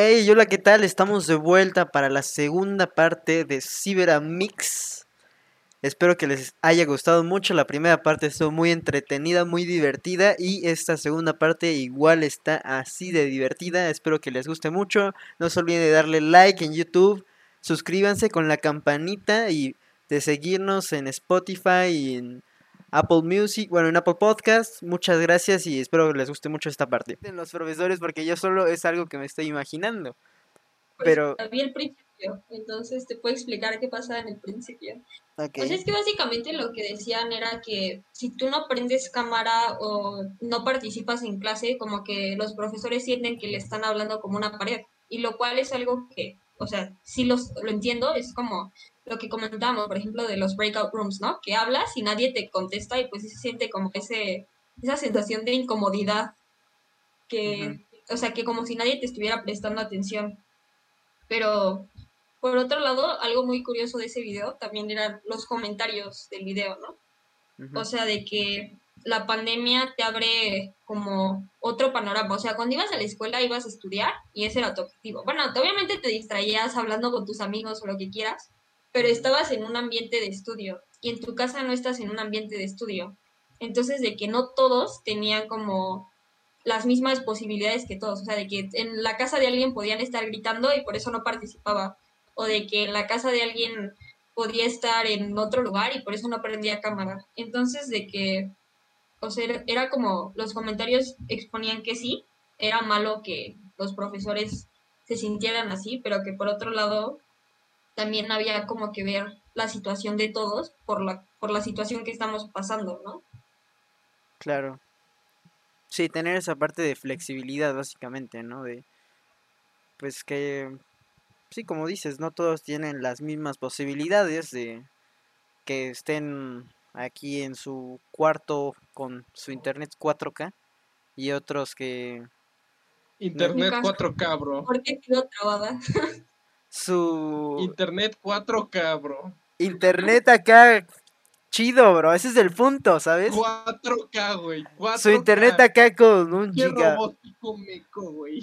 Hey, hola, ¿qué tal? Estamos de vuelta para la segunda parte de Cyberamix. Espero que les haya gustado mucho. La primera parte estuvo muy entretenida, muy divertida. Y esta segunda parte igual está así de divertida. Espero que les guste mucho. No se olviden de darle like en YouTube. Suscríbanse con la campanita y de seguirnos en Spotify y en Apple Music, bueno, en Apple Podcast. Muchas gracias y espero que les guste mucho esta parte. En los profesores, porque yo solo es algo que me estoy imaginando. Pues, Pero, Vi el principio, entonces te puedo explicar qué pasa en el principio. ok. Pues es que básicamente lo que decían era que si tú no prendes cámara o no participas en clase, como que los profesores sienten que le están hablando como una pared. Y lo cual es algo que, o sea, sí los, lo entiendo, es como lo que comentábamos, por ejemplo, de los breakout rooms, ¿no? Que hablas y nadie te contesta y pues se siente como ese, esa sensación de incomodidad que, o sea, que como si nadie te estuviera prestando atención. Pero, por otro lado, algo muy curioso de ese video también eran los comentarios del video, ¿no? Ujú. O sea, de que la pandemia te abre como otro panorama. O sea, cuando ibas a la escuela ibas a estudiar y ese era tu objetivo. Bueno, te- obviamente te distraías hablando con tus amigos o lo que quieras, pero estabas en un ambiente de estudio y en tu casa no estás en un ambiente de estudio. Entonces, de que no todos tenían como las mismas posibilidades que todos. O sea, de que en la casa de alguien podían estar gritando y por eso no participaba. O de que en la casa de alguien podía estar en otro lugar y por eso no prendía cámara. Entonces, de que, o sea, era como los comentarios exponían que sí, era malo que los profesores se sintieran así, pero que por otro lado también había como que ver la situación de todos por la, por la situación que estamos pasando, ¿no? Claro. Sí, tener esa parte de flexibilidad, básicamente, ¿no? De, pues que, sí, como dices, no todos tienen las mismas posibilidades de que estén aquí en su cuarto con su internet 4K y otros que Internet Nunca. 4K, bro. ¿Por qué quedó trabada? su Internet 4K, bro. internet acá chido, bro, ese es el punto, ¿sabes? 4K, güey. 4K. Su internet acá con un Qué giga. robótico meco, güey.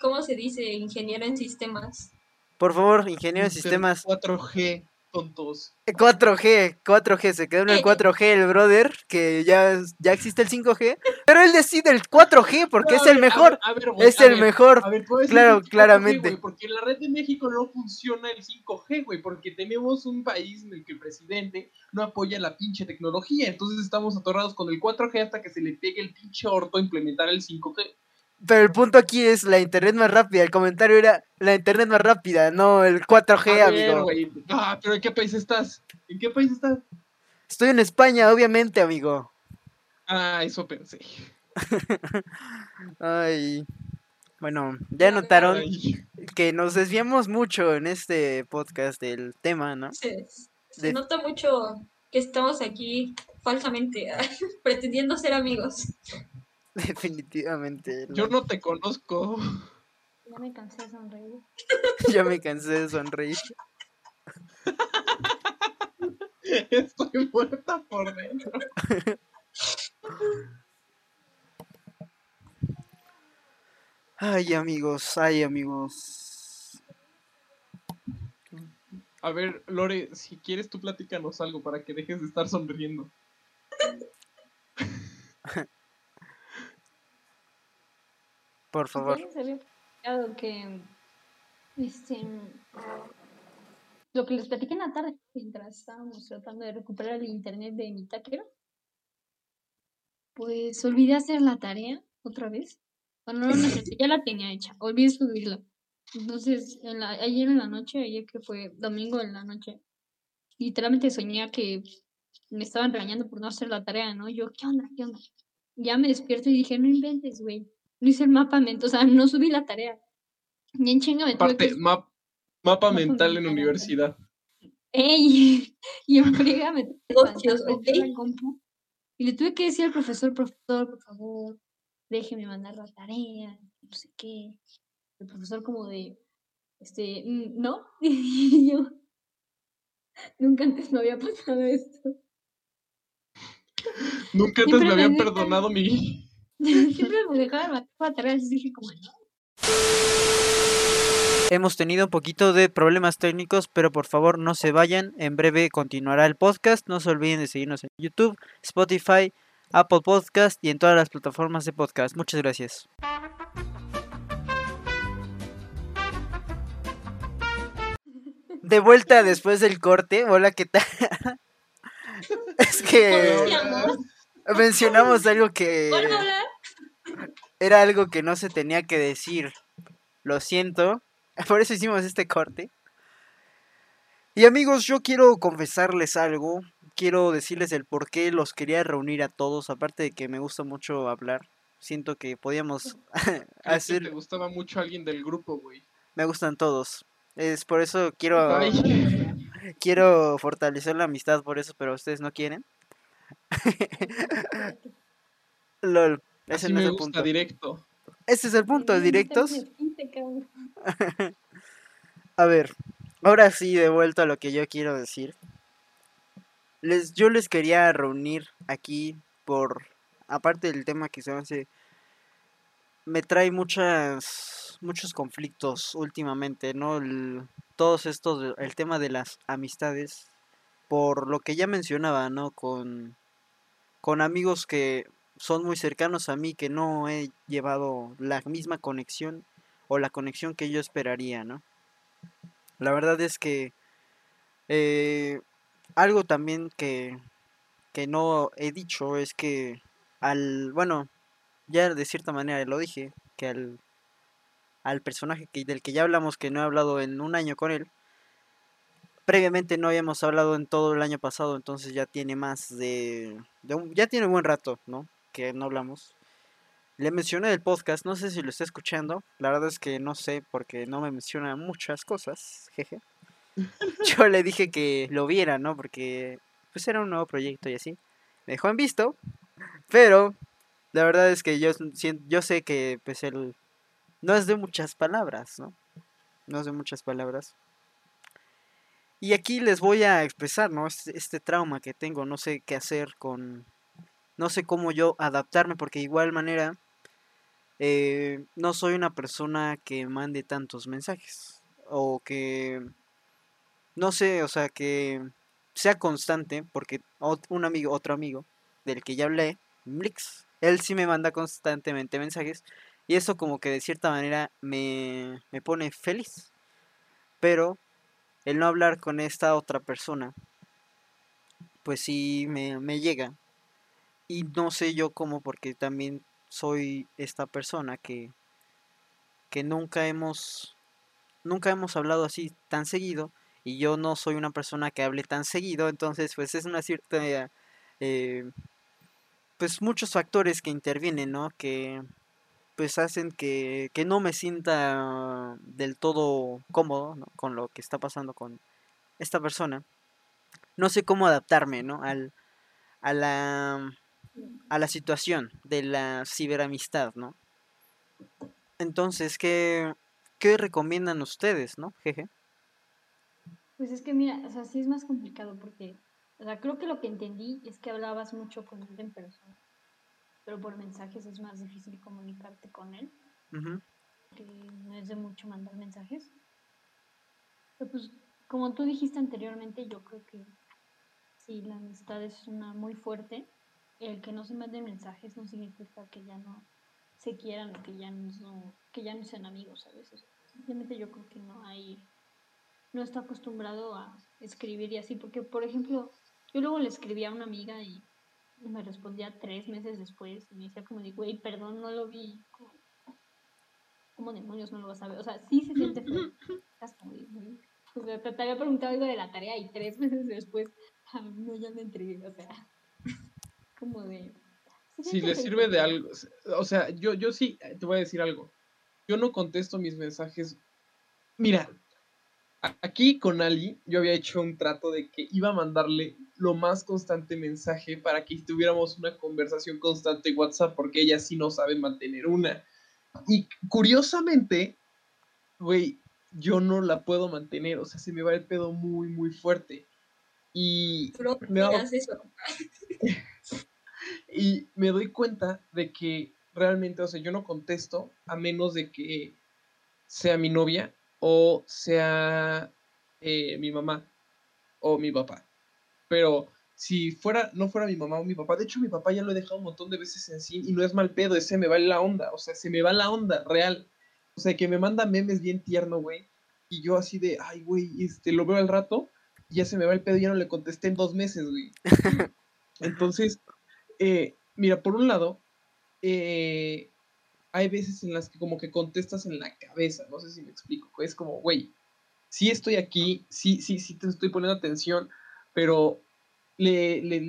¿Cómo se dice? Ingeniero en sistemas. Por favor, ingeniero Internet sistemas 4G, tontos. 4G, 4G, se quedó en el Eh. 4G el brother, que ya, ya existe el 5G, pero él decide el 4G porque No, es el a mejor, ver, a ver, güey, es a el ver, mejor. A ver, ¿puedo decir Claro, que es 4G, claramente. Porque en la red de México no funciona el 5G, güey, porque tenemos un país en el que el presidente no apoya la pinche tecnología, entonces estamos atorados con el 4G hasta que se le pegue el pinche orto a implementar el 5G. Pero el punto aquí es la internet más rápida, el comentario era la internet más rápida, no el 4G, A ver, amigo. Ah, pero ¿en qué país estás? ¿En qué país estás? Estoy en España, obviamente, amigo. Ah, eso pensé. Ay. Bueno, ya notaron Ay, que nos desviamos mucho en este podcast del tema, ¿no? Se, se De- nota mucho que estamos aquí falsamente, pretendiendo ser amigos. Definitivamente. yo no- te conozco. Ya me cansé de sonreír. ya me cansé de sonreír. Estoy muerta por dentro. Ay, amigos, ay, amigos. A ver, Lore, si quieres tú platícanos algo para que dejes de estar sonriendo. Por favor. Platicado que este lo que les platiqué en la tarde mientras estábamos tratando de recuperar el internet de mi taquero. Pues olvidé hacer la tarea otra vez. Bueno, no, ya la tenía hecha. Olvidé subirla. Entonces, en la- ayer en la noche, ayer que fue domingo en la noche, literalmente soñé que me estaban regañando por no hacer la tarea, ¿no? Yo, ¿qué onda? ¿Qué onda? Ya me despierto y dije, no inventes, güey. No hice el mapa mental, o sea, no subí la tarea. Y en chinga me tuve Aparte, que... map- mapa mental en mental, universidad. ¡Ey! Y en friega me Y le tuve que decir al profesor, profesor, por favor, déjeme mandar la tarea, no sé qué. El profesor como de, este, "Mm, ¿no? Y yo, nunca antes me había pasado esto. Nunca antes Siempre me me habían perdonado mi. Siempre me dejaban dije como, no. Hemos tenido un poquito de problemas técnicos, pero por favor no se vayan. En breve continuará el podcast. No se olviden de seguirnos en YouTube, Spotify, Apple Podcast y en todas las plataformas de podcast. Muchas gracias. De vuelta después del corte. Hola, ¿qué tal? es que mencionamos algo que hola, hola. Era algo que no se tenía que decir. Lo siento. Por eso hicimos este corte. Y amigos, yo quiero confesarles algo. Quiero decirles el por qué los quería reunir a todos. Aparte de que me gusta mucho hablar. Siento que podíamos que hacer... te gustaba mucho alguien del grupo, güey. Me gustan todos. Es por eso quiero... Quiero fortalecer la amistad por eso, pero ustedes no quieren. LOL. Ese así no me es el gusta, punto. directo. Ese es el punto, Ay, directos. A ver, ahora sí, de vuelta a lo que yo quiero decir. Les, yo les quería reunir aquí por, aparte del tema que se hace, me trae muchas, muchos conflictos últimamente, ¿no? El- todos estos, de- el tema de las amistades, por lo que ya mencionaba, ¿no? Con, con amigos que son muy cercanos a mí, que no he llevado la misma conexión o la conexión que yo esperaría, ¿no? La verdad es que eh, algo también que, que no he dicho es que al, bueno, ya de cierta manera lo dije, que al, al personaje que, del que ya hablamos, que no he hablado en un año con él, previamente no habíamos hablado en todo el año pasado, entonces ya tiene más de, un- ya tiene buen rato, ¿no? Que no hablamos. Le mencioné el podcast, no sé si lo está escuchando, la verdad es que no sé porque no me menciona muchas cosas, jeje. Yo le dije que lo viera, ¿no? Porque pues era un nuevo proyecto y así. Me dejó en visto, pero la verdad es que yo, yo sé que pues él no es de muchas palabras, ¿no? No es de muchas palabras. Y aquí les voy a expresar, ¿no? Este, este trauma que tengo, no sé qué hacer con... No sé cómo yo adaptarme, porque de igual manera eh, no soy una persona que mande tantos mensajes. O que... No sé, o sea, que sea constante, porque un amigo, otro amigo, del que ya hablé, Mlix, él sí me manda constantemente mensajes. Y eso como que de cierta manera me, me pone feliz. Pero el no hablar con esta otra persona, pues sí me, me llega. Y no sé yo cómo, porque también soy esta persona que, que nunca hemos, nunca hemos hablado así tan seguido. Y yo no soy una persona que hable tan seguido, entonces pues es una cierta, eh, pues muchos factores que intervienen, ¿no? Que pues hacen que, que no me sienta del todo cómodo. Con lo que está pasando con esta persona. No sé cómo adaptarme, ¿no? Al, a la a la situación de la ciberamistad, ¿no? Entonces, ¿qué, qué recomiendan ustedes, no? Jeje. Pues es que mira, o sea, sí es más complicado porque, o sea, creo que lo que entendí es que hablabas mucho con él en persona, pero por mensajes es más difícil comunicarte con él, que no es de mucho mandar mensajes. Pero pues, como tú dijiste anteriormente, yo creo que sí, la amistad es una muy fuerte. El que no se manden mensajes no significa que ya no se quieran o que ya no, que ya no sean amigos. O sea, simplemente yo creo que no hay no está acostumbrado a escribir y así, porque por ejemplo, yo luego le escribía a una amiga y me respondía tres meses después y me decía como de, güey, perdón, no lo vi, como, ¿cómo demonios no lo vas a ver? O sea, sí se siente feo. O sea, te, te había preguntado algo de la tarea y tres meses después, ah, no, ya me entregué, o sea, como de... Si le sirve de algo. O sea, yo, yo sí, eh, te voy a decir algo. Yo no contesto mis mensajes. Mira, aquí con Ali, yo había hecho un trato de que iba a mandarle lo más constante mensaje para que tuviéramos una conversación constante en WhatsApp, porque ella sí no sabe mantener una. Y curiosamente, güey, yo no la puedo mantener, o sea, se me va el pedo muy, muy fuerte. Y me eso. y doy cuenta de que realmente, o sea, yo no contesto a menos de que sea mi novia o sea eh, mi mamá o mi papá. Pero si fuera, no fuera mi mamá o mi papá, de hecho mi papá ya lo he dejado un montón de veces en sí y no es mal pedo, ese me va la onda, o sea, se me va la onda, real. O sea, que me manda memes bien tierno, güey. Y yo así de, ay, güey, este, lo veo al rato, ya se me va el pedo, ya no le contesté en dos meses, güey. Entonces, eh, mira, por un lado, eh, hay veces en las que como que contestas en la cabeza, no sé si me explico, es como, güey, sí estoy aquí, sí, sí, sí te estoy poniendo atención, pero le, le,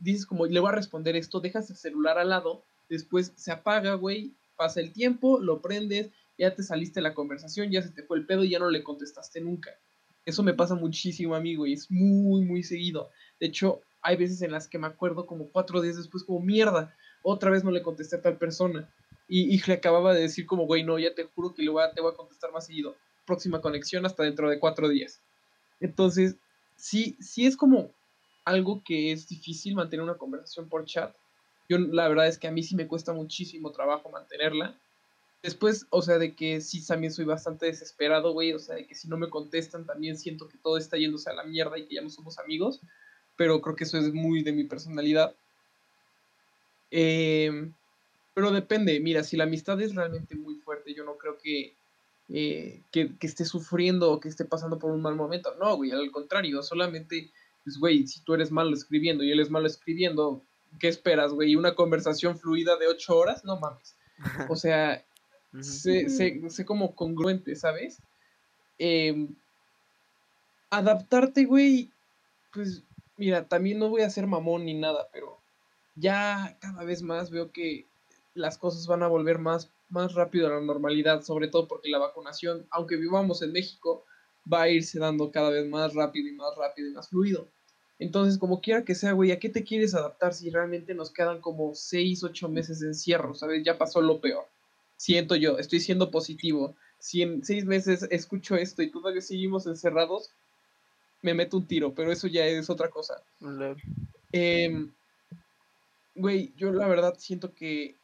dices como, le voy a responder esto, dejas el celular al lado, después se apaga, güey, pasa el tiempo, lo prendes, ya te saliste la conversación, ya se te fue el pedo y ya no le contestaste nunca. Eso me pasa muchísimo, amigo, y es muy, muy seguido. De hecho, hay veces en las que me acuerdo como cuatro días después, como mierda, otra vez no le contesté a tal persona. Y, y le acababa de decir como, güey, no, ya te juro que le voy a, te voy a contestar más seguido. Próxima conexión hasta dentro de cuatro días. Entonces, sí, sí es como algo que es difícil mantener una conversación por chat. Yo la verdad es que a mí sí me cuesta muchísimo trabajo mantenerla. Después, o sea, de que sí también soy bastante desesperado, güey. O sea, de que si no me contestan también siento que todo está yéndose a la mierda y que ya no somos amigos. Pero creo que eso es muy de mi personalidad. Em, pero depende, mira, si la amistad es realmente muy fuerte, yo no creo que, eh, que, que, esté sufriendo o que esté pasando por un mal momento. No, güey, al contrario, solamente, pues, güey, si tú eres malo escribiendo y él es malo escribiendo, ¿qué esperas, güey? ¿Una conversación fluida de ocho horas? No mames. O sea, sé, sé, sé, como congruente, ¿sabes? Eh, adaptarte, güey, pues, mira, también no voy a ser mamón ni nada, pero ya cada vez más veo que las cosas van a volver más, más rápido a la normalidad, sobre todo porque la vacunación, aunque vivamos en México, va a irse dando cada vez más rápido y más rápido y más fluido. Entonces, como quiera que sea, güey, ¿a qué te quieres adaptar si realmente nos quedan como 6, 8 meses de encierro? ¿Sabes? Ya pasó lo peor. Siento yo, estoy siendo positivo. Si en 6 meses escucho esto y todavía seguimos encerrados, me meto un tiro, pero eso ya es otra cosa. Eh, güey, yo la verdad siento que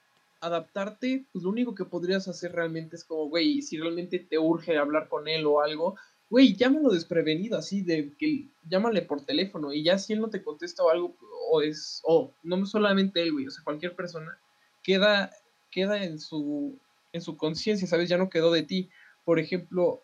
adaptarte, pues lo único que podrías hacer realmente es como, güey, si realmente te urge hablar con él o algo, güey, llámalo desprevenido, así de que llámale por teléfono y ya si él no te contesta o algo, o es, o no solamente él, güey, o sea, cualquier persona, queda, queda en su, en su conciencia, ¿sabes? Ya no quedó de ti. Por ejemplo,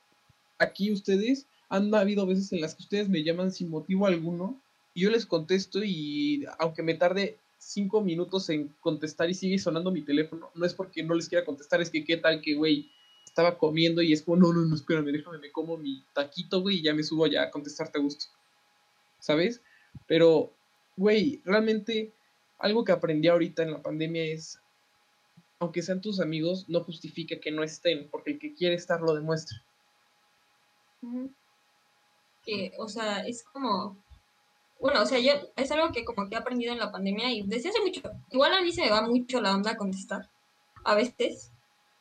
aquí ustedes han habido veces en las que ustedes me llaman sin motivo alguno y yo les contesto y aunque me tarde cinco minutos en contestar y sigue sonando mi teléfono, no es porque no les quiera contestar, es que qué tal que, güey, estaba comiendo y es como, no, no, no, espérame, déjame, me como mi taquito, güey, y ya me subo ya a contestarte a gusto. ¿Sabes? Pero, güey, realmente algo que aprendí ahorita en la pandemia es, aunque sean tus amigos, no justifica que no estén, porque el que quiere estar lo demuestra. Que, o sea, es como, bueno, o sea, yo es algo que como que he aprendido en la pandemia y desde hace mucho, igual a mí se me va mucho la onda a contestar, a veces,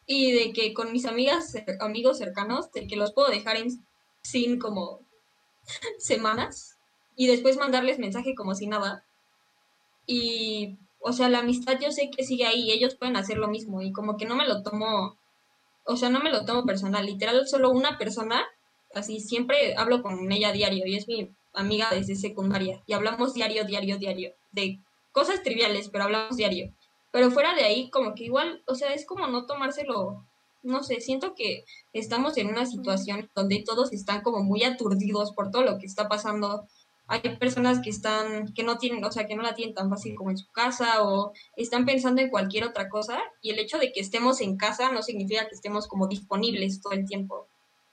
y de que con mis amigas, amigos cercanos, de que los puedo dejar en sin como semanas y después mandarles mensaje como si nada. Y, o sea, la amistad yo sé que sigue ahí, ellos pueden hacer lo mismo y como que no me lo tomo, o sea, no me lo tomo personal, literal, solo una persona, así siempre hablo con ella diario y es mi amiga desde secundaria y hablamos diario, diario, diario, de cosas triviales, pero hablamos diario. Pero fuera de ahí, como que igual, o sea, es como no tomárselo, no sé, siento que estamos en una situación donde todos están como muy aturdidos por todo lo que está pasando. Hay personas que están, que no tienen, o sea, que no la tienen tan fácil como en su casa o están pensando en cualquier otra cosa y el hecho de que estemos en casa no significa que estemos como disponibles todo el tiempo.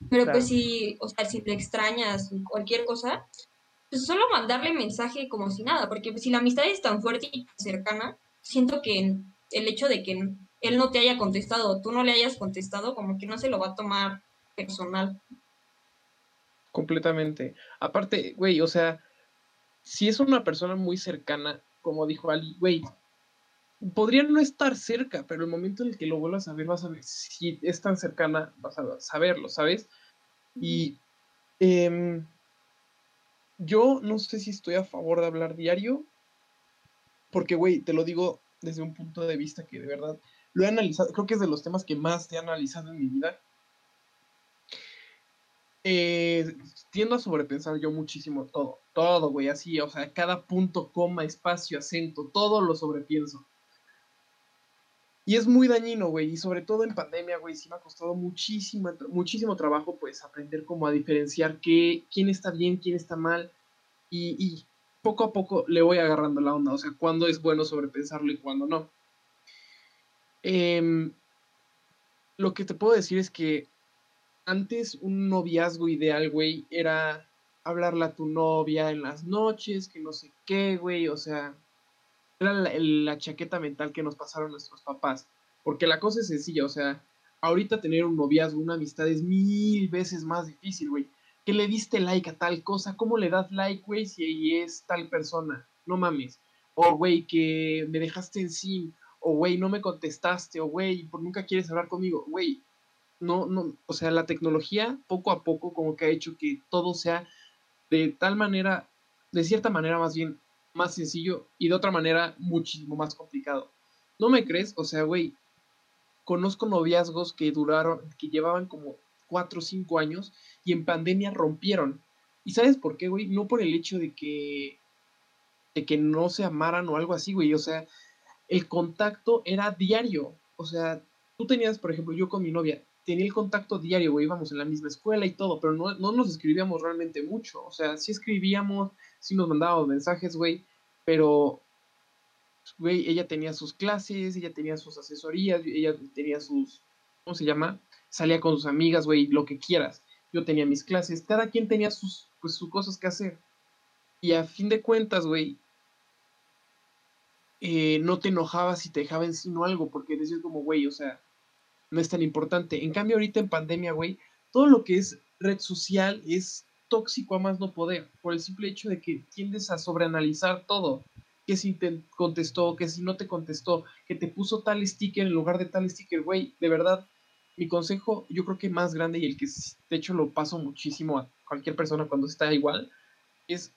Pero pues si, o sea, si te extrañas cualquier cosa, pues solo mandarle mensaje como si nada, porque si la amistad es tan fuerte y cercana, siento que el hecho de que él no te haya contestado o tú no le hayas contestado, como que no se lo va a tomar personal. Completamente. Aparte, güey, o sea, si es una persona muy cercana, como dijo Ali, güey, podría no estar cerca, pero el momento en el que lo vuelvas a ver, vas a ver si es tan cercana, vas a saberlo, ¿sabes? Y eh, yo no sé si estoy a favor de hablar diario, porque, güey, te lo digo desde un punto de vista que de verdad lo he analizado, creo que es de los temas que más he analizado en mi vida. Eh, tiendo a sobrepensar yo muchísimo todo, todo, güey, así, o sea, cada punto, coma, espacio, acento, todo lo sobrepienso. Y es muy dañino, güey, y sobre todo en pandemia, güey, sí me ha costado muchísimo, muchísimo trabajo, pues, aprender cómo a diferenciar qué, quién está bien, quién está mal, y, y poco a poco le voy agarrando la onda, o sea, cuándo es bueno sobrepensarlo y cuándo no. Em, lo que te puedo decir es que antes un noviazgo ideal, güey, era hablarle a tu novia en las noches, que no sé qué, güey, o sea, era la, chaqueta mental que nos pasaron nuestros papás. Porque la cosa es sencilla, o sea, ahorita tener un noviazgo, una amistad es mil veces más difícil, güey. Que le diste like a tal cosa, ¿cómo le das like, güey, si es tal persona? No mames. O, güey, que me dejaste en sin, o, güey, no me contestaste, o, güey, por nunca quieres hablar conmigo, güey no, no, o sea, la tecnología poco a poco como que ha hecho que todo sea de tal manera, de cierta manera más bien, más sencillo y de otra manera muchísimo más complicado. ¿No me crees? O sea, güey, conozco noviazgos que duraron, que llevaban como cuatro o cinco años y en pandemia rompieron. ¿Y sabes por qué, güey? No por el hecho de que, de que no se amaran o algo así, güey. O sea, el contacto era diario. O sea, tú tenías, por ejemplo, yo con mi novia, tenía el contacto diario, güey, íbamos en la misma escuela y todo, pero no, no nos escribíamos realmente mucho. O sea, sí escribíamos, sí nos mandábamos mensajes, güey, pero, güey, ella tenía sus clases, ella tenía sus asesorías, ella tenía sus, ¿cómo se llama? Salía con sus amigas, güey, lo que quieras. Yo tenía mis clases, cada quien tenía sus, pues, sus cosas que hacer. Y a fin de cuentas, güey, eh, no te enojabas si te dejaba encima algo, porque decías como, güey, o sea, no es tan importante. En cambio, ahorita en pandemia, güey, todo lo que es red social es tóxico a más no poder, por el simple hecho de que tiendes a sobreanalizar todo. Que si te contestó, que si no te contestó, que te puso tal sticker en lugar de tal sticker, güey, de verdad, mi consejo, yo creo que más grande y el que de hecho lo paso muchísimo a cualquier persona cuando está igual, es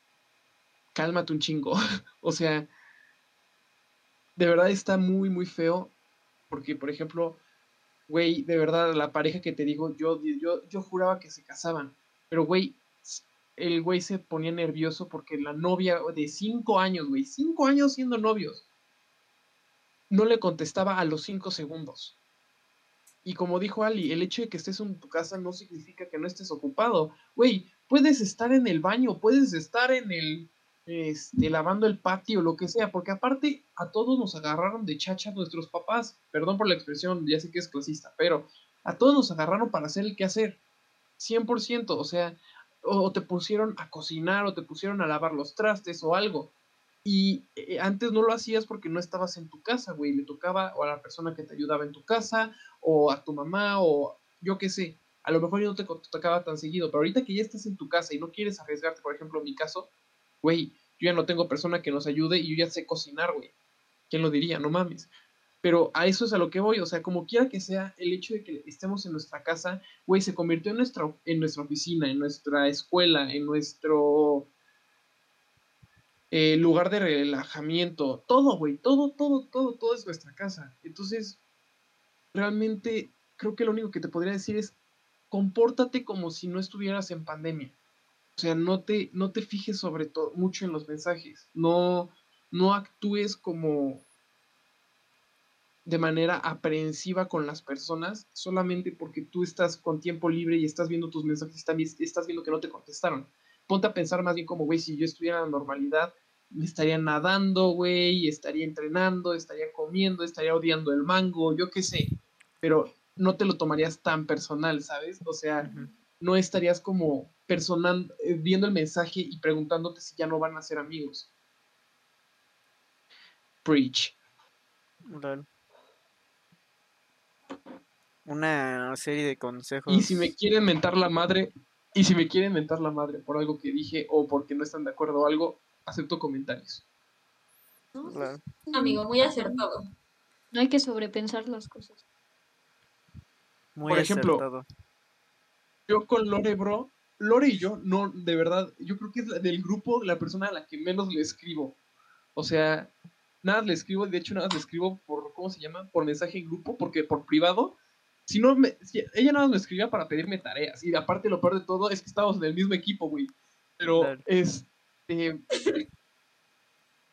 cálmate un chingo. o sea, de verdad está muy, muy feo, porque, por ejemplo, güey, de verdad, la pareja que te digo, yo, yo, yo juraba que se casaban, pero, güey, el güey se ponía nervioso porque la novia de cinco años, güey, cinco años siendo novios, no le contestaba a los cinco segundos. Y como dijo Ali, el hecho de que estés en tu casa no significa que no estés ocupado. Güey, puedes estar en el baño, puedes estar en el, este, lavando el patio, lo que sea, porque aparte a todos nos agarraron de chacha nuestros papás, perdón por la expresión, ya sé que es clasista, pero a todos nos agarraron para hacer el que hacer, 100%, o sea, o te pusieron a cocinar o te pusieron a lavar los trastes o algo. Y eh, antes no lo hacías porque no estabas en tu casa, güey, le tocaba o a la persona que te ayudaba en tu casa o a tu mamá o yo qué sé. A lo mejor no te tocaba tan seguido, pero ahorita que ya estás en tu casa y no quieres arriesgarte, por ejemplo, en mi caso, güey, yo ya no tengo persona que nos ayude y yo ya sé cocinar, güey. ¿Quién lo diría? No mames. Pero a eso es a lo que voy, o sea, como quiera que sea, el hecho de que estemos en nuestra casa, güey, se convirtió en nuestra, en nuestra oficina, en nuestra escuela, en nuestro eh, lugar de relajamiento, todo, güey, todo, todo, todo, todo es nuestra casa. Entonces, realmente creo que lo único que te podría decir es, compórtate como si no estuvieras en pandemia. Sea, no te, no te fijes sobre todo mucho en los mensajes. No, no actúes como de manera aprehensiva con las personas solamente porque tú estás con tiempo libre y estás viendo tus mensajes también estás viendo que no te contestaron. Ponte a pensar más bien como, güey, si yo estuviera en la normalidad, me estaría nadando, güey, estaría entrenando, estaría comiendo, estaría odiando el mango, yo qué sé. Pero no te lo tomarías tan personal, ¿sabes? O sea, no estarías como personal, eh, viendo el mensaje y preguntándote si ya no van a ser amigos. Preach. Una serie de consejos. Y si me quieren mentar la madre, y si me quieren mentar la madre por algo que dije o porque no están de acuerdo o algo, acepto comentarios. Amigo, muy acertado. No hay que sobrepensar las cosas. Muy por ejemplo, yo con Lore, bro, Lore y yo, no, de verdad, yo creo que es del grupo la persona a la que menos le escribo. O sea, nada le escribo, de hecho nada le escribo por, ¿cómo se llama? Por mensaje en grupo, porque por privado Si no, me, si- ella nada más me escribía para pedirme tareas. Y aparte, lo peor de todo es que estábamos en el mismo equipo, güey. Pero, Claro. este.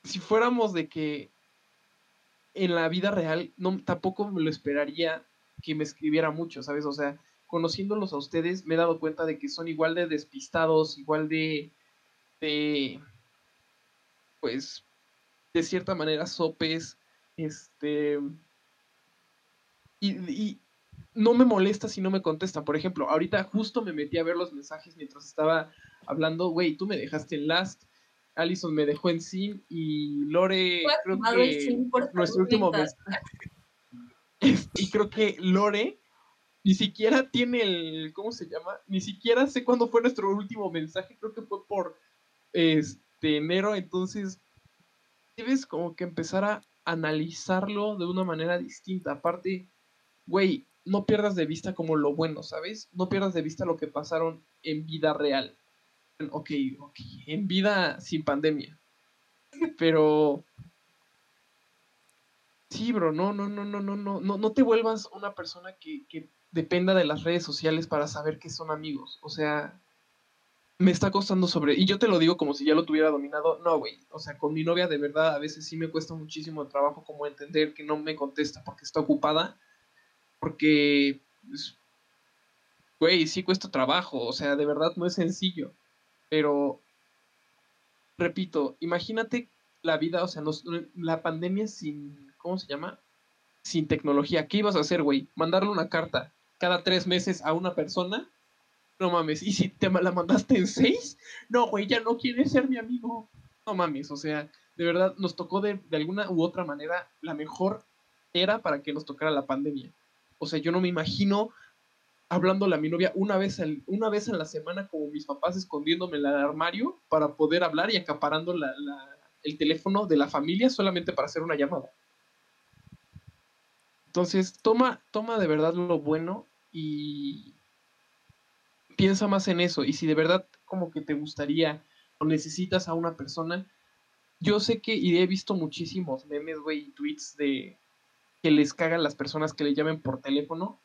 si fuéramos de que en la vida real, no, tampoco me lo esperaría que me escribiera mucho, ¿sabes? O sea, conociéndolos a ustedes, me he dado cuenta de que son igual de despistados, igual de. de pues. de cierta manera, sopes. Este. Y, y no me molesta si no me contestan. Por ejemplo, ahorita justo me metí a ver los mensajes mientras estaba hablando. Güey, tú me dejaste en last. Allison me dejó en sin. Y Lore, creo que nuestro último mensaje. y creo que Lore ni siquiera tiene el. ¿Cómo se llama? Ni siquiera sé cuándo fue nuestro último mensaje. Creo que fue por este enero. Entonces, debes como que empezar a analizarlo de una manera distinta. Aparte, güey, no pierdas de vista como lo bueno, ¿sabes? No pierdas de vista lo que pasaron en vida real. Ok, ok, en vida sin pandemia. Pero sí, bro, no, no, no, no, no, no, no, no te vuelvas una persona que, que dependa de las redes sociales para saber que son amigos. O sea, me está costando sobre. Y yo te lo digo como si ya lo tuviera dominado. No, güey. O sea, con mi novia de verdad a veces sí me cuesta muchísimo trabajo como entender que no me contesta porque está ocupada. Porque, pues, güey, sí cuesta trabajo. O sea, de verdad no es sencillo. Pero, repito, imagínate la vida, o sea, nos- la pandemia sin, ¿cómo se llama? Sin tecnología. ¿Qué ibas a hacer, güey? Mandarle una carta cada tres meses a una persona. No mames. ¿Y si te la mandaste en seis? No, güey, ya no quieres ser mi amigo. No mames, o sea, de verdad nos tocó de, de alguna u otra manera la mejor era para que nos tocara la pandemia. O sea, yo no me imagino hablándole a mi novia una vez, al- una vez a la semana como mis papás escondiéndome en el armario para poder hablar y acaparando la- el teléfono de la familia solamente para hacer una llamada. Entonces, toma, toma de verdad lo bueno y piensa más en eso. Y si de verdad como que te gustaría o necesitas a una persona, yo sé que y he visto muchísimos memes, güey, y tweets de que les cagan las personas que le llamen por teléfono.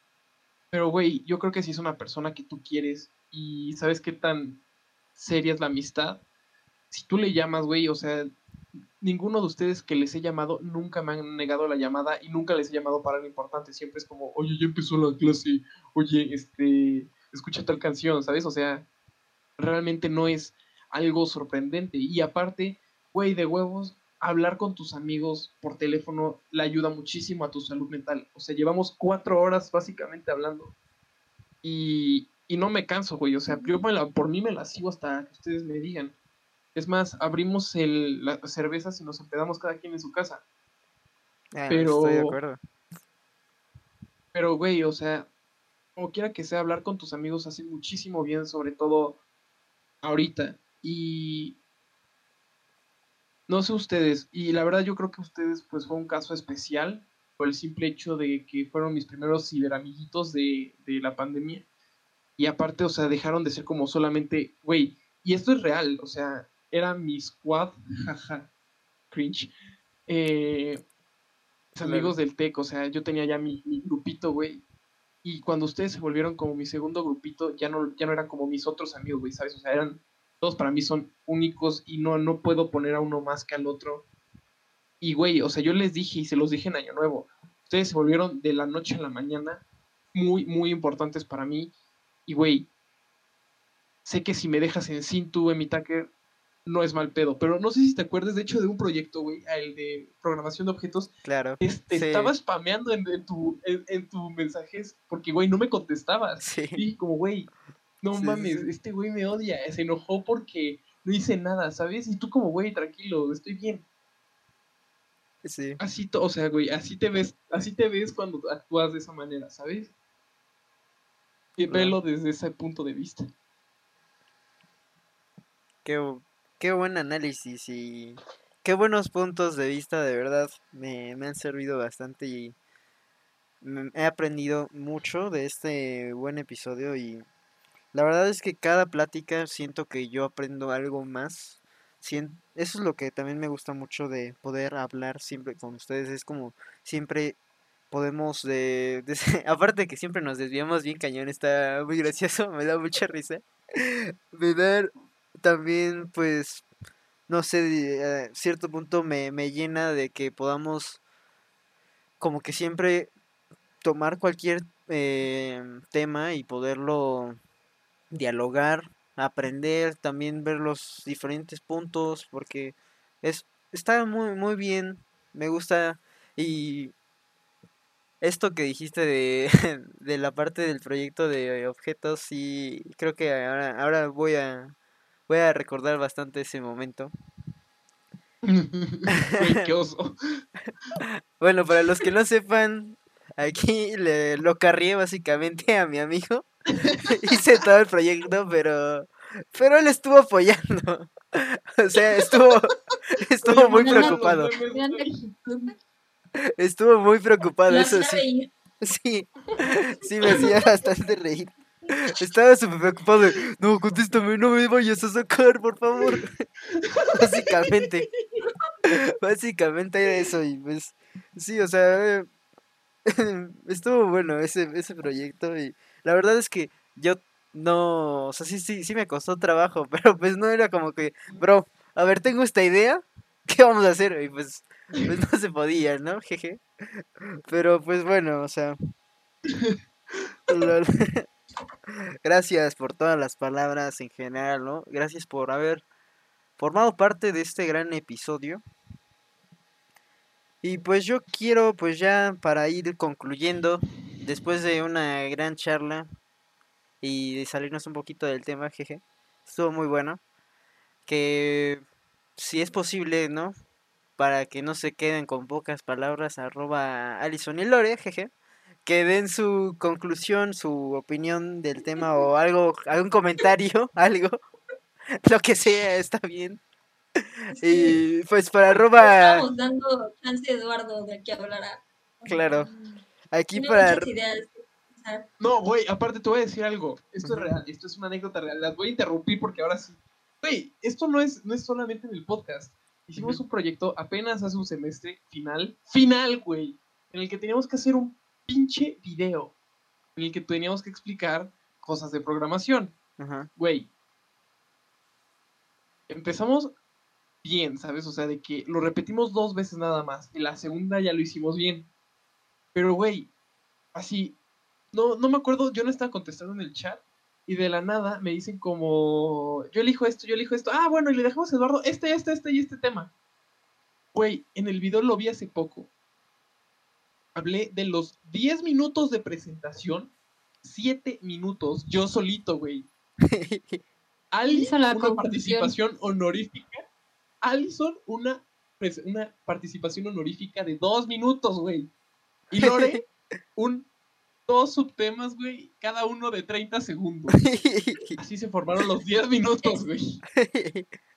Pero, güey, yo creo que si es una persona que tú quieres y sabes qué tan seria es la amistad, si tú le llamas, güey, o sea, ninguno de ustedes que les he llamado nunca me han negado la llamada y nunca les he llamado para algo importante. Siempre es como, oye, ya empezó la clase, oye, este, escucha tal canción, ¿sabes? O sea, realmente no es algo sorprendente. Y aparte, güey, de huevos, hablar con tus amigos por teléfono le ayuda muchísimo a tu salud mental. O sea, llevamos cuatro horas básicamente hablando. Y, y no me canso, güey. O sea, yo me la- por mí me la sigo hasta que ustedes me digan. Es más, abrimos el, las cervezas y nos empedamos cada quien en su casa. Ah, Pero- Estoy de acuerdo. Pero, güey, o sea, como quiera que sea, hablar con tus amigos hace muchísimo bien, sobre todo ahorita. Y no sé ustedes, y la verdad yo creo que ustedes, pues fue un caso especial por el simple hecho de que fueron mis primeros ciberamiguitos de, de la pandemia. Y aparte, o sea, dejaron de ser como solamente, güey, y esto es real, o sea, era mi squad, jaja, cringe. Eh, amigos del TEC, o sea, yo tenía ya mi, mi grupito, güey. Y cuando ustedes se volvieron como mi segundo grupito, ya no, ya no eran como mis otros amigos, güey, ¿sabes? O sea, eran, todos para mí son únicos y no, no puedo poner a uno más que al otro. Y, güey, o sea, yo les dije y se los dije en Año Nuevo, ustedes se volvieron de la noche a la mañana muy, muy importantes para mí. Y, güey, sé que si me dejas en sin tú, en mi Tucker, no es mal pedo. Pero no sé si te acuerdas, de hecho, de un proyecto, güey, el de programación de objetos, Claro. este, Sí. estaba spameando en, en tu, en, en tu mensajes porque, güey, no me contestabas. Sí. Y como, güey, no Sí, mames, sí. este güey me odia. Se enojó porque no hice nada, ¿sabes? Y tú como, güey, tranquilo, estoy bien. Sí. Así, o sea, güey, así te ves, así te ves cuando actúas de esa manera, ¿sabes? Y Claro. velo desde ese punto de vista. Qué, qué buen análisis y qué buenos puntos de vista, de verdad. Me, me han servido bastante y me- he aprendido mucho de este buen episodio y la verdad es que cada plática siento que yo aprendo algo más. Eso es lo que también me gusta mucho de poder hablar siempre con ustedes. Es como siempre podemos de, de- aparte que siempre nos desviamos bien cañón, está muy gracioso, me da mucha risa. Me da también pues no sé, de, eh, cierto punto me, me llena de que podamos como que siempre tomar cualquier eh, tema y poderlo dialogar, aprender, también ver los diferentes puntos, porque es está muy muy bien, me gusta y esto que dijiste de, de la parte del proyecto de objetos, sí, creo que ahora, ahora voy a voy a recordar bastante ese momento. Qué oso. Bueno, para los que no sepan, aquí le, lo carrié básicamente a mi amigo. Hice todo el proyecto, pero pero él estuvo apoyando. O sea, estuvo estuvo Oye, muy ¿por qué no preocupado. Estuvo muy preocupado, eso sí. Sí. Sí me hacía bastante reír. Estaba súper preocupado de, no, contéstame, no me vayas a sacar, por favor. Básicamente. Básicamente era eso y pues sí, o sea, estuvo bueno ese, ese proyecto y la verdad es que yo no, o sea, sí, sí, sí me costó trabajo, pero pues no era como que, bro, a ver, tengo esta idea, ¿qué vamos a hacer? Y pues, pues no se podía, ¿no? Jeje. Pero pues bueno, o sea. Gracias por todas las palabras en general, ¿no? Gracias por haber formado parte de este gran episodio. Y pues yo quiero, pues ya para ir concluyendo, después de una gran charla y de salirnos un poquito del tema, jeje, estuvo muy bueno. Que si es posible, ¿no? Para que no se queden con pocas palabras, arroba Alison y Lore, jeje. Que den su conclusión, su opinión del tema o algo, algún comentario, algo. Lo que sea, está bien. Sí. Y pues para arroba, Estamos dando chance a Eduardo de que hablara. claro, aquí Tiene para ideas. No, güey, aparte te voy a decir algo. Esto es real, esto es una anécdota real. Las voy a interrumpir porque ahora sí. Güey, esto no es, no es solamente en el podcast. Hicimos un proyecto apenas hace un semestre final, final, güey, en el que teníamos que hacer un pinche video, en el que teníamos que explicar cosas de programación. Ajá. Güey, empezamos bien, ¿sabes? O sea, de que lo repetimos dos veces nada más. Y la segunda ya lo hicimos bien. Pero, güey, así, no, no me acuerdo, yo no estaba contestando en el chat. Y de la nada me dicen como, yo elijo esto, yo elijo esto. Ah, bueno, y le dejamos a Eduardo este, este, este y este tema. Güey, en el video lo vi hace poco. Hablé de los 10 minutos de presentación, 7 minutos, yo solito, güey. Ali, Hizo la una conclusión. participación honorífica. Alison, una, pres- una participación honorífica de dos minutos, güey. Y Lore, un dos subtemas, güey, cada uno de 30 segundos. Así se formaron los 10 minutos, güey.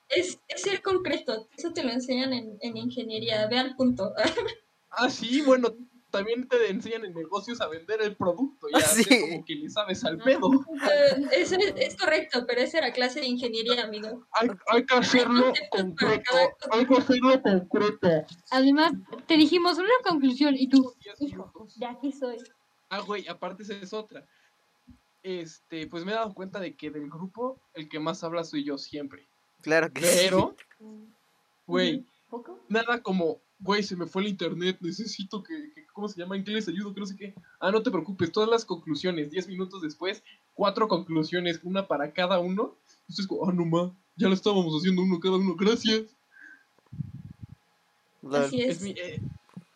Es, es ser concreto. Eso te lo enseñan en, en ingeniería. Ve al punto. Ah, sí, bueno, también te enseñan en negocios a vender el producto y a hacer Sí. como que le sabes al pedo. Eh, Eso es, es correcto, pero esa era clase de ingeniería, amigo. Hay, hay que hacerlo concreto, hay que hacerlo concreto. Además, te dijimos una conclusión y tú, 10 hijo, de aquí soy. Ah, güey, aparte esa es otra. Este, pues me he dado cuenta de que del grupo el que más habla soy yo siempre. Claro que sí. Pero, güey, nada como, güey, se me fue el internet, necesito que, que- ¿cómo se llama? ¿En qué les ayudo? Que no sé qué. Ah, no te preocupes, todas las conclusiones, 10 minutos después, cuatro conclusiones, una para cada uno. Entonces, como, ah, no ma, ya lo estábamos haciendo uno cada uno, gracias. Así Es es. mi, eh,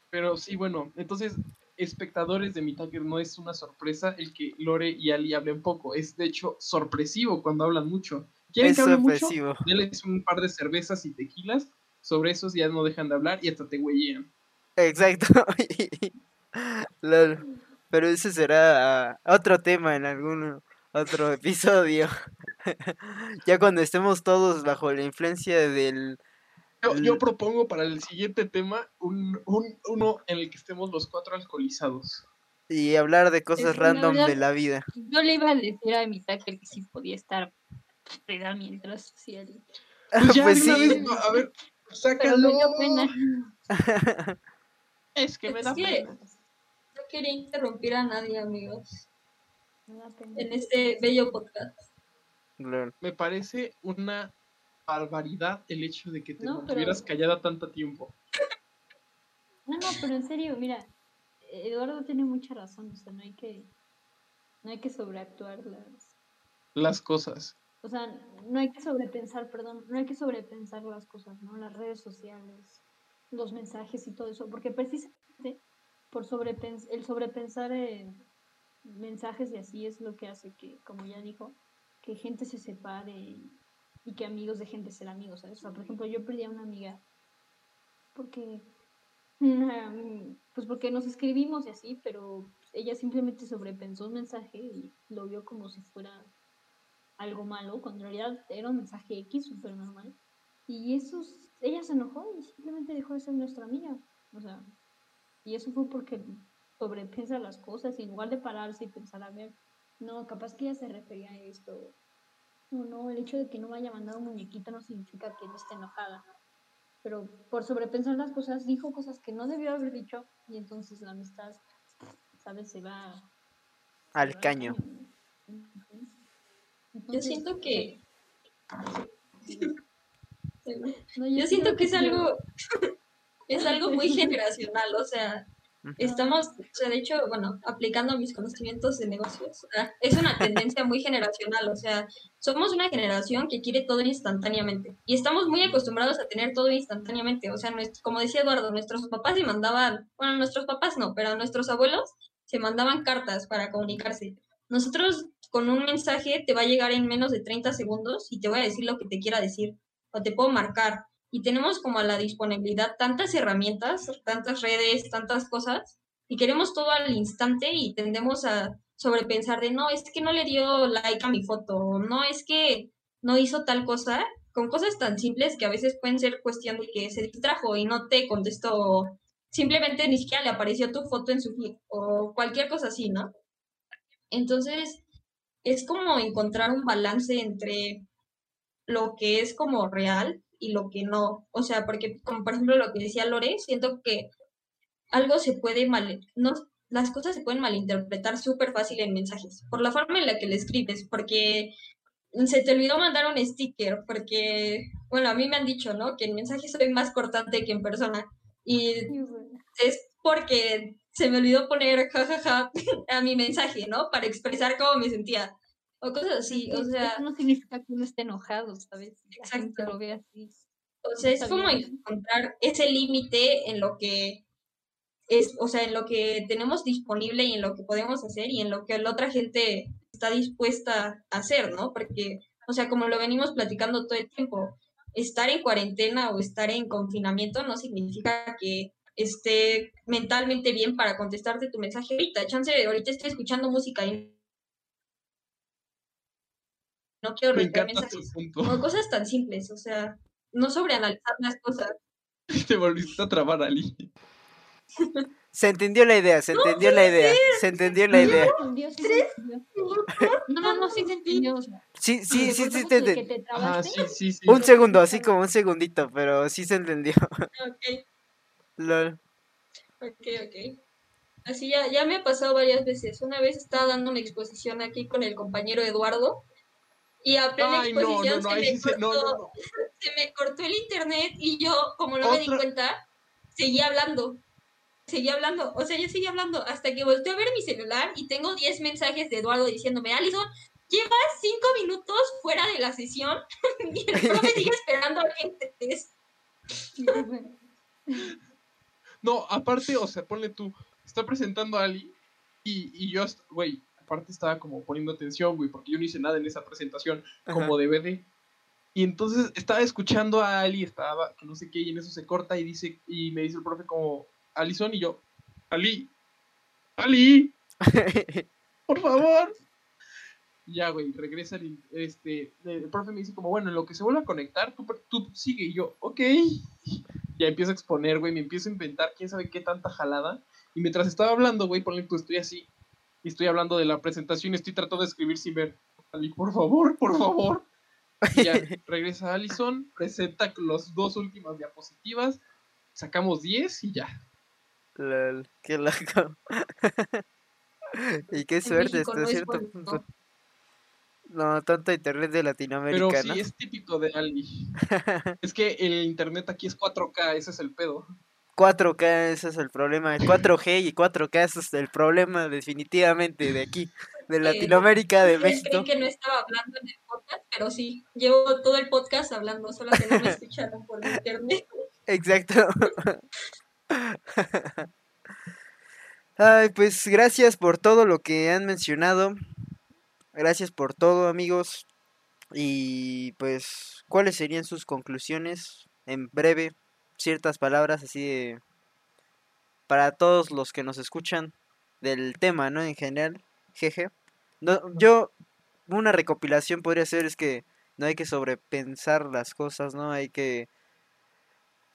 pero sí, bueno, entonces, espectadores de mi Tucker no es una sorpresa el que Lore y Ali hablen poco. Es de hecho sorpresivo cuando hablan mucho. ¿Quieren Es que hable mucho? Denles un par de cervezas y tequilas. Sobre esos ya no dejan de hablar y hasta te huellean. Exacto. Lol. Pero ese será otro tema en algún otro episodio. ya cuando estemos todos bajo la influencia del... Yo, yo propongo para el siguiente tema un, un- uno en el que estemos los cuatro alcoholizados. Y hablar de cosas Es que la random de la vida. Yo le iba a decir a mi tacker que sí podía estar peda mientras hacía el- Pues ya, Pues sí. vez, a ver, sácalo. pena. Es que me da Es que- pena. quería interrumpir a nadie, amigos, en este bello podcast. Me parece una barbaridad el hecho de que te No, pero- mantuvieras callada tanto tiempo. No, no, pero en serio, mira, Eduardo tiene mucha razón, o sea, no hay que, no hay que sobreactuar las, Las cosas. O sea, no hay que sobrepensar, perdón, no hay que sobrepensar las cosas, ¿no? Las redes sociales, los mensajes y todo eso, porque precisamente por sobrepens el sobrepensar en mensajes y así es lo que hace que, como ya dijo, que gente se separe y, y que amigos dejen de ser amigos, ¿sabes? O sea, por ejemplo, yo perdí a una amiga porque pues porque nos escribimos y así, pero ella simplemente sobrepensó un mensaje y lo vio como si fuera algo malo, cuando en realidad era un mensaje X súper normal. Y eso, ella se enojó y simplemente dejó de ser nuestra amiga. O sea, y eso fue porque sobrepiensa las cosas y en lugar de pararse y pensar, a ver, no, capaz que ella se refería a esto. No, no, el hecho de que no me haya mandado un muñequito no significa que no esté enojada. Pero por sobrepensar las cosas, dijo cosas que no debió haber dicho y entonces la amistad, ¿sabes? Se va se Al va caño. Yo Entonces, siento que... no, Yo siento que es algo... Es algo muy generacional, o sea, estamos, o sea, de hecho, bueno, aplicando mis conocimientos de negocios, es una tendencia muy generacional, o sea, somos una generación que quiere todo instantáneamente y estamos muy acostumbrados a tener todo instantáneamente, o sea, como decía Eduardo, nuestros papás se mandaban, bueno, nuestros papás no, pero nuestros abuelos se mandaban cartas para comunicarse. Nosotros con un mensaje te va a llegar en menos de 30 segundos y te voy a decir lo que te quiera decir o te puedo marcar y tenemos como a la disponibilidad tantas herramientas, tantas redes, tantas cosas, y queremos todo al instante y tendemos a sobrepensar de no, es que no le dio like a mi foto, no, es que no hizo tal cosa, con cosas tan simples que a veces pueden ser cuestión de que se distrajo y no te contestó, simplemente ni siquiera le apareció tu foto en su feed, o cualquier cosa así, ¿no? Entonces, es como encontrar un balance entre lo que es como real y lo que no. O sea, porque como por ejemplo lo que decía Lore, siento que algo se puede mal, no, las cosas se pueden malinterpretar súper fácil en mensajes, por la forma en la que le escribes, porque se te olvidó mandar un sticker, porque, bueno, a mí me han dicho, ¿no? Que en mensajes soy más cortante que en persona. Y es porque se me olvidó poner jajaja a mi mensaje, ¿no? Para expresar cómo me sentía. O cosas así, o Eso sea... no significa que uno esté enojado, ¿sabes? Exacto. lo ve así. O sea, es como encontrar ese límite en lo que es, o sea, en lo que tenemos disponible y en lo que podemos hacer y en lo que la otra gente está dispuesta a hacer, ¿no? Porque, o sea, como lo venimos platicando todo el tiempo, estar en cuarentena o estar en confinamiento no significa que esté mentalmente bien para contestarte tu mensaje ahorita. Chance, ahorita estoy escuchando música y no quiero responder mensajes. punto. O cosas tan simples, o sea, no sobreanalizar las cosas. Te volviste a trabar, Ali. Se entendió la idea, se entendió la idea, se entendió la idea. No, no, no, sí se entendió. Sí, sí, sí, sí, te Ah, trabaste. sí, sí, sí. Un segundo, así como un segundito, pero sí se entendió. Ok, Lol. ok, ok. Así ya, ya me ha pasado varias veces. Una vez estaba dando una exposición aquí con el compañero Eduardo y a plena Ay, exposición no, no, se, me cortó, no. se me cortó el internet y yo, como no me di cuenta, seguía hablando. Seguía hablando, o sea, yo seguía hablando hasta que volteé a ver mi celular y tengo 10 mensajes de Eduardo diciéndome, Alison, llevas 5 minutos fuera de la sesión y el profe sigue esperando a que entres. No, aparte, o sea, ponle tú. Está presentando a Ali y, y yo, güey, aparte estaba como poniendo atención, güey, porque yo no hice nada en esa presentación como DVD. Y entonces estaba escuchando a Ali, estaba, que no sé qué, y en eso se corta y dice, y me dice el profe como, Alison, y yo, Ali, Ali, por favor. Ya, güey, regresa el, este, el profe me dice como, bueno, en lo que se vuelva a conectar, tú, tú sigue, y yo, ok. Ya empiezo a exponer, güey, me empiezo a inventar quién sabe qué tanta jalada. Y mientras estaba hablando, güey, ponle tú, estoy así, y estoy hablando de la presentación y estoy tratando de escribir sin ver. Ali, por favor, por favor. Y ya, regresa Allison, presenta las dos últimas diapositivas, sacamos 10 y ya. Lol, qué loco. y qué suerte, hasta cierto punto. No, tanto internet de Pero Latinoamérica, sí, ¿no? es típico de Ali. es que el internet aquí es 4K, ese es el pedo. 4K, ese es el problema. 4G y 4K, ese es el problema definitivamente de aquí, de Latinoamérica, de México. que no estaba hablando en el podcast, pero sí, llevo todo el podcast hablando, solo que no me escucharon por internet. Exacto. Ay, pues gracias por todo lo que han mencionado. Gracias por todo, amigos. Y pues, ¿cuáles serían sus conclusiones? En breve, ciertas palabras así de... Para todos los que nos escuchan del tema, ¿no? En general, jeje. No, yo, una recopilación podría ser es que no hay que sobrepensar las cosas, ¿no? Hay que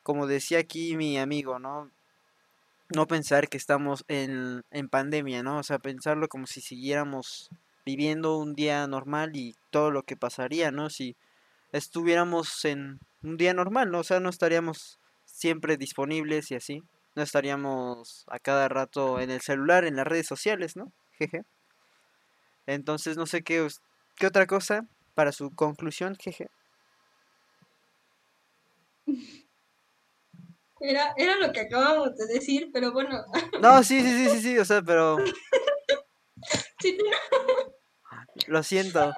como decía aquí mi amigo, ¿no? No pensar que estamos en, en pandemia, ¿no? O sea, pensarlo como si siguiéramos viviendo un día normal y todo lo que pasaría, ¿no? Si estuviéramos en un día normal, ¿no? O sea, no estaríamos siempre disponibles y así. No estaríamos a cada rato en el celular, en las redes sociales, ¿no? Jeje. Entonces, no sé qué, qué otra cosa para su conclusión, jeje. Era, era lo que acabamos de decir, pero bueno, No, sí, sí, sí, sí, sí, o sea, pero si, lo siento.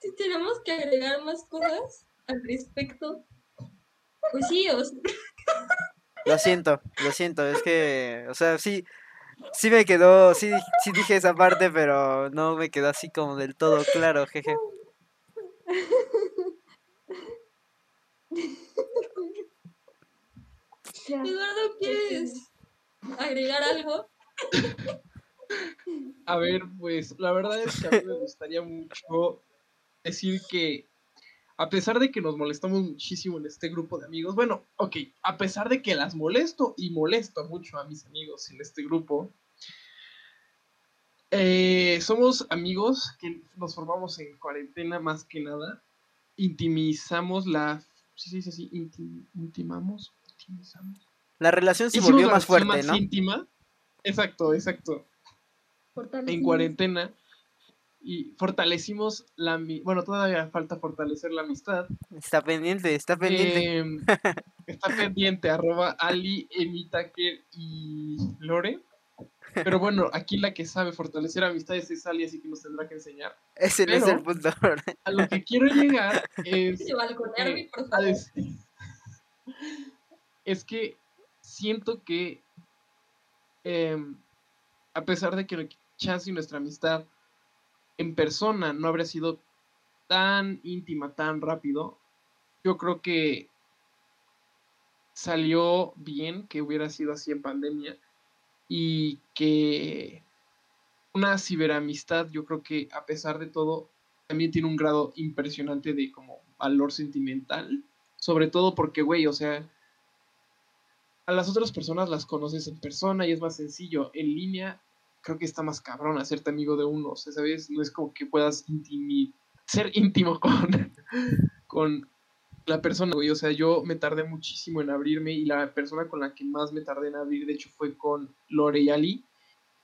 si tenemos que agregar más cosas al respecto, pues sí, o sea, Lo siento, lo siento, es que, o sea, sí, sí me quedó, sí, sí dije esa parte, pero no me quedó así como del todo claro, jeje. Eduardo, ¿quieres agregar algo? A ver, pues la verdad es que a mí me gustaría mucho decir que a pesar de que nos molestamos muchísimo en este grupo de amigos, bueno, ok, a pesar de que las molesto y molesto mucho a mis amigos en este grupo, eh, somos amigos que nos formamos en cuarentena más que nada, intimizamos la... ¿Sí se dice así? Inti- intimamos, intimizamos. La relación se Hicimos volvió más fuerte, más ¿no? íntima. Exacto, exacto en cuarentena y fortalecimos la bueno todavía falta fortalecer la amistad Está pendiente, está pendiente. Em, está pendiente arroba Ali Emitaker y Lore pero bueno aquí la que sabe fortalecer amistades es Ali así que nos tendrá que enseñar Ese no es el punto. a lo que quiero llegar es Se balconearme, por a favor. decir- es que siento que em, a pesar de que Chance y nuestra amistad en persona no habría sido tan íntima, tan rápido, yo creo que salió bien que hubiera sido así en pandemia y que una ciberamistad, yo creo que a pesar de todo, también tiene un grado impresionante de como valor sentimental, sobre todo porque, güey, o sea, a las otras personas las conoces en persona y es más sencillo. En línea, creo que está más cabrón hacerte amigo de uno, ¿sabes? No es como que puedas ser íntimo con, con la persona, güey. O sea, yo me tardé muchísimo en abrirme y la persona con la que más me tardé en abrir, de hecho, fue con Lore y Ali.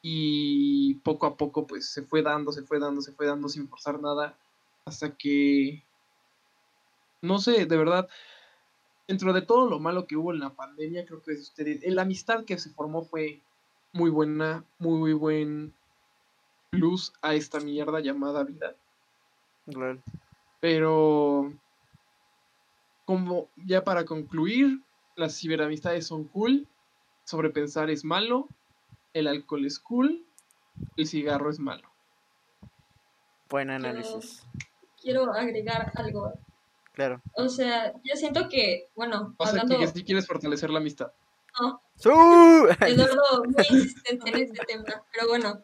Y poco a poco, pues, se fue dando, se fue dando, se fue dando sin forzar nada. Hasta que, no sé, de verdad, dentro de todo lo malo que hubo en la pandemia, creo que es ustedes, la amistad que se formó fue muy buena, muy buen plus a esta mierda llamada vida. Lol. Pero, como ya para concluir, las ciberamistades son cool, sobrepensar es malo, el alcohol es cool, el cigarro es malo. Buen análisis. Quiero agregar algo. Claro. O sea, yo siento que, bueno, O sea, hablando, que si quieres fortalecer la amistad. ¡Su! Eduardo muy insistente en este tema, pero bueno,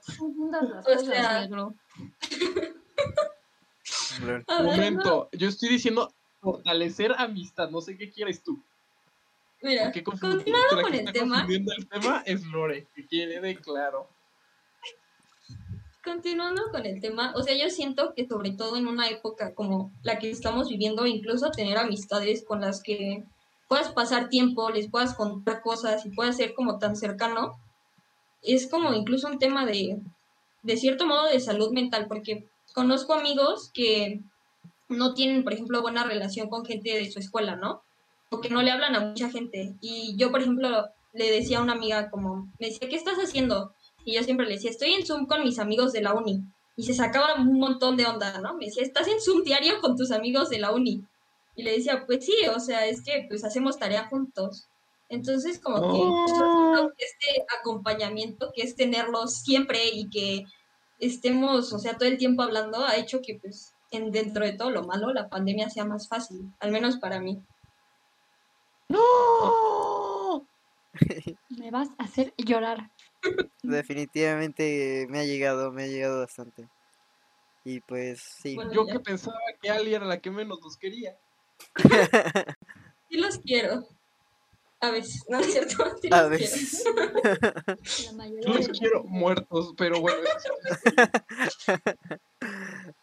O sea, hablando- Momento, yo estoy diciendo fortalecer amistad, no sé qué quieres tú. mira, continuando con el tema, el tema es Lore, que quede claro. continuando con el tema, o sea, yo siento que sobre todo en una época como la que estamos viviendo, incluso tener amistades con las que puedas pasar tiempo, les puedas contar cosas y puedas ser como tan cercano, es como incluso un tema de, de cierto modo de salud mental, porque conozco amigos que no tienen, por ejemplo, buena relación con gente de su escuela, ¿no? O no le hablan a mucha gente. Y yo, por ejemplo, le decía a una amiga como, me decía, ¿qué estás haciendo? Y yo siempre le decía, estoy en Zoom con mis amigos de la uni. Y se sacaba un montón de onda, ¿no? Me decía, ¿estás en Zoom diario con tus amigos de la uni? Y le decía, pues sí, o sea, es que pues hacemos tarea juntos. Entonces, como que Oh. este acompañamiento que es tenerlos siempre y que estemos, o sea, todo el tiempo hablando, ha hecho que, pues, en, dentro de todo lo malo, la pandemia sea más fácil, al menos para mí. ¡No! Me vas a hacer llorar. Definitivamente me ha llegado, me ha llegado bastante. Y pues sí. Bueno, Yo ya. que pensaba que Ali era la que menos nos quería. Sí los quiero. A veces, ¿no es cierto? Sí A veces. Yo los quiero muertos, pero bueno.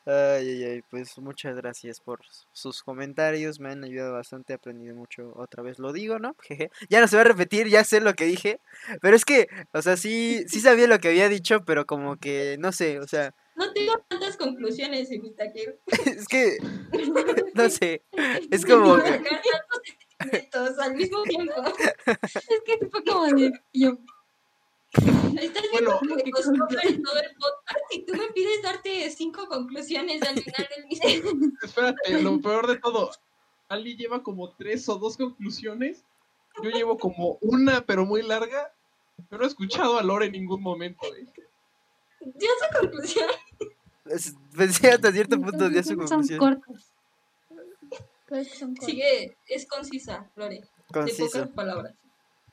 Ay, ay, ay, pues muchas gracias por sus comentarios, me han ayudado bastante, he aprendido mucho, otra vez lo digo, ¿no? Jeje. Ya no se va a repetir, ya sé lo que dije, pero es que, o sea, sí, sí sabía lo que había dicho, pero como que, no sé, o sea, No tengo tantas conclusiones, Evita, que es que, no sé, es como que, al mismo tiempo. Es que fue como de. Yo, Estás Bueno, viendo que en todo el podcast y tú me pides darte cinco conclusiones al final del video. Espérate, lo peor de todo. Ali lleva como tres o dos conclusiones. Yo llevo como una, pero muy larga. Yo no he escuchado a Lore en ningún momento. ¿eh? Dio su conclusión. pensé hasta cierto punto de su conclusión, son cortas. Sigue, es concisa, Lore. De conciso, pocas palabras.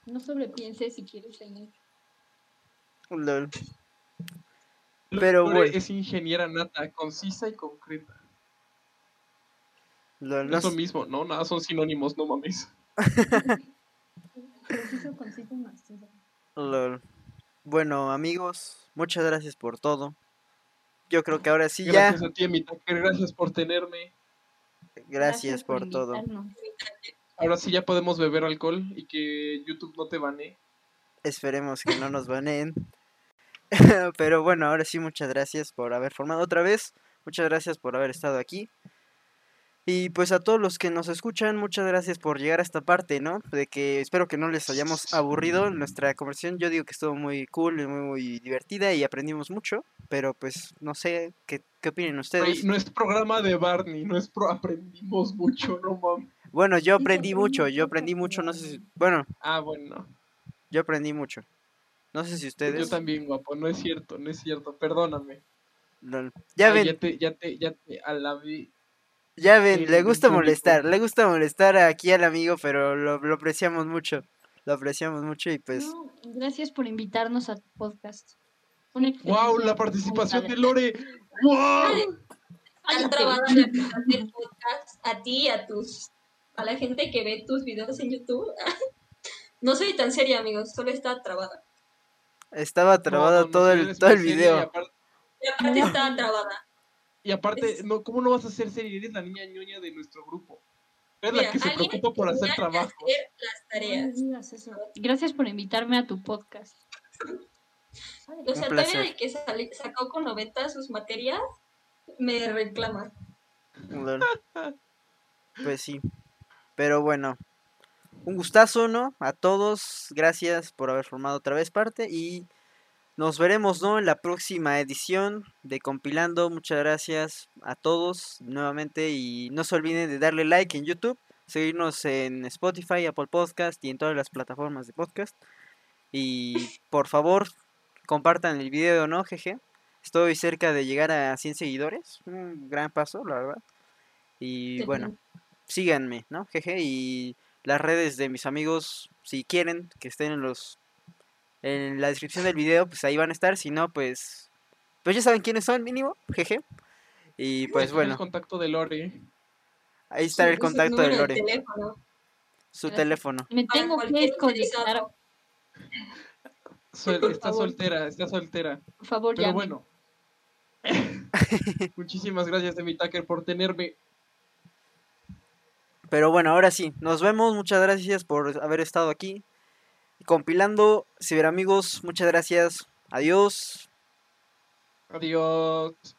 No sobrepienses si quieres tener. lol. Pero Lore bueno. es ingeniera nata, concisa y concreta. lol, No no es lo mismo, ¿no? Nada, son sinónimos, no mames. Preciso, conciso, macizo. lol. Bueno, amigos, muchas gracias por todo. Yo creo que ahora sí ya, Gracias a ti, mi gracias por tenerme. gracias por todo. invitarnos. Ahora sí ya podemos beber alcohol y que YouTube no te banee. Esperemos que no nos baneen. Pero bueno, ahora sí, muchas gracias por haber formado otra vez. Muchas gracias por haber estado aquí. Y pues a todos los que nos escuchan, muchas gracias por llegar a esta parte, ¿no? De que espero que no les hayamos aburrido nuestra conversación. Yo digo que estuvo muy cool, y muy, muy divertida y aprendimos mucho. Pero pues no sé qué, qué opinen ustedes. no es programa de Barney, no es pro aprendimos mucho, no mames. Bueno, yo aprendí mucho, yo aprendí mucho, no sé si... Bueno, Ah, bueno. yo aprendí mucho. No sé si Yo ustedes... también, guapo, no es cierto, no es cierto, perdóname. Ya Ay, ven, ya te, ya te, ya te alabé. Ya ven, Sí, le gusta molestar, le gusta molestar aquí al amigo, pero lo, lo apreciamos mucho. Lo apreciamos mucho y pues No, gracias por invitarnos a tu podcast. ¡Wow! La participación de. Lore. ¡Wow! Cállate. trabada la del podcast a ti y a tus a la gente que ve tus videos en YouTube. No soy tan seria, amigos, solo está trabada. estaba trabado No, no, todo no, el todo el seria Y video. aparte, Y aparte está trabada. Y aparte, Es- no, ¿cómo no vas a ser seria? Eres la niña ñoña de nuestro grupo. Eres la que se preocupa por hacer trabajo. hacer las eso. Gracias por invitarme a tu podcast. O sea, todavía de que sacó con 90 sus materias, me reclama. Pues sí. Pero bueno. Un gustazo, ¿no? A todos. Gracias por haber formado otra vez parte. Y nos veremos, ¿no? En la próxima edición de Compilando. Muchas gracias a todos nuevamente. Y no se olviden de darle like en YouTube. Seguirnos en Spotify, Apple Podcast y en todas las plataformas de podcast. Y por favor, compartan el video, ¿no? Jeje. Estoy cerca de llegar a 100 seguidores. Un gran paso, la verdad. Y bueno, síganme, ¿no? Jeje. Y las redes de mis amigos, si quieren, que estén en los. En la descripción del video, pues ahí van a estar. Si no, pues. Pues ya saben quiénes son, mínimo. Jeje. Y pues El bueno, contacto de Lore. ahí está el contacto de Lore. teléfono. Su teléfono. Me tengo que desconectar. está favor. soltera, está soltera. Por favor, Pero ya. bueno. Muchísimas gracias, Demi Tucker, por tenerme. Pero bueno, ahora sí, nos vemos. Muchas gracias por haber estado aquí. Compilando, ciberamigos, muchas gracias. Adiós. Adiós.